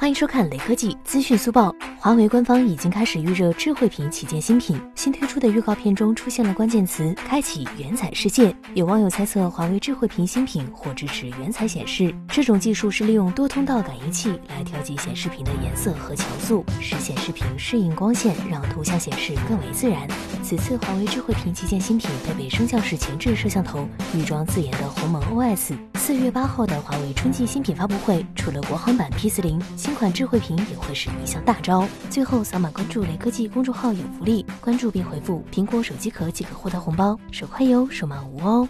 欢迎收看雷科技资讯速报。华为官方已经开始预热智慧屏旗舰新品，新推出的预告片中出现了关键词“开启原彩世界”。有网友猜测，华为智慧屏新品或支持原彩显示，这种技术是利用多通道感应器来调节显示屏的颜色和调速，使显示屏适应光线，让图像显示更为自然。此次华为智慧屏旗舰新品配备升降式前置摄像头，预装自研的鸿蒙 OS。四月八号的华为春季新品发布会，除了国行版 P 四零，新款智慧屏也会是一项大招。最后扫码关注雷科技公众号有福利，关注并回复“苹果手机壳”即可获得红包，手快有，手慢无哦。